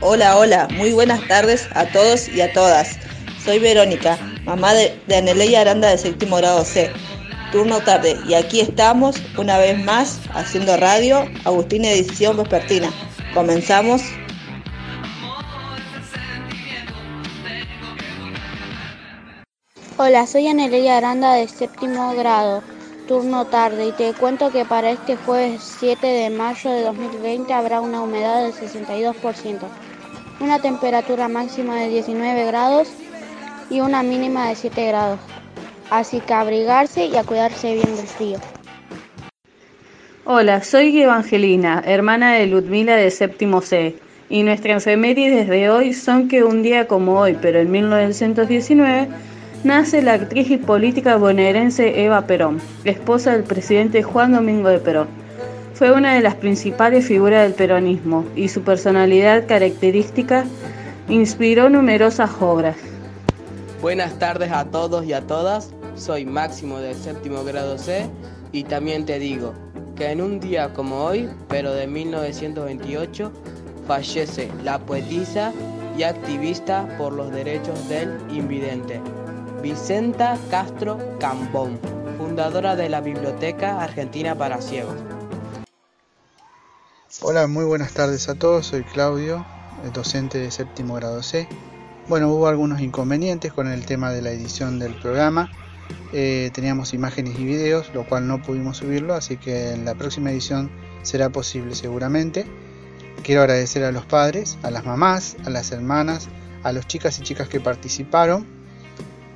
Hola, hola, muy buenas tardes a todos y a todas. Soy Verónica, mamá de, de Aranda de séptimo grado C, turno tarde, y aquí estamos una vez más haciendo radio, Agustín Edición Vespertina. Comenzamos. Hola, soy Aneleia Aranda de séptimo grado, turno tarde, y te cuento que para este jueves 7 de mayo de 2020 habrá una humedad del 62% una temperatura máxima de 19 grados y una mínima de 7 grados. Así que abrigarse y a cuidarse bien del frío. Hola, soy Evangelina, hermana de Ludmila de séptimo C, y nuestras efemérides de hoy son que un día como hoy, pero en 1919, nace la actriz y política bonaerense Eva Perón, esposa del presidente Juan Domingo de Perón. Fue una de las principales figuras del peronismo y su personalidad característica inspiró numerosas obras. Buenas tardes a todos y a todas, soy Máximo del séptimo grado C y también te digo que en un día como hoy, pero de 1928, fallece la poetisa y activista por los derechos del invidente, Vicenta Castro Cambón, fundadora de la Biblioteca Argentina para Ciegos. Hola, muy buenas tardes a todos. Soy Claudio, docente de séptimo grado C. Bueno, hubo algunos inconvenientes con el tema de la edición del programa. Eh, teníamos imágenes y videos, lo cual no pudimos subirlo, así que en la próxima edición será posible seguramente. Quiero agradecer a los padres, a las mamás, a las hermanas, a los chicas y chicas que participaron.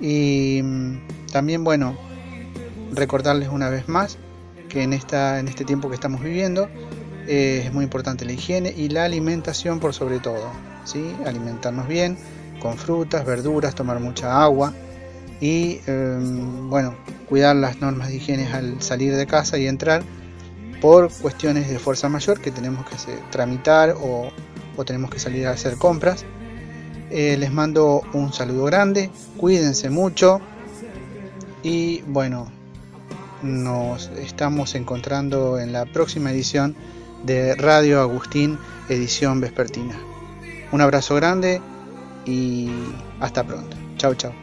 Y mm, también, bueno, recordarles una vez más que en, esta, en este tiempo que estamos viviendo, eh, es muy importante la higiene y la alimentación por sobre todo. ¿sí? Alimentarnos bien, con frutas, verduras, tomar mucha agua y em, bueno, cuidar las normas de higiene al salir de casa y entrar por cuestiones de fuerza mayor que tenemos que tramitar o, tenemos que salir a hacer compras. Eh, les mando un saludo grande, cuídense mucho y bueno, nos estamos encontrando en la próxima edición de Radio Agustín, edición vespertina. Un abrazo grande y hasta pronto. Chao, chao.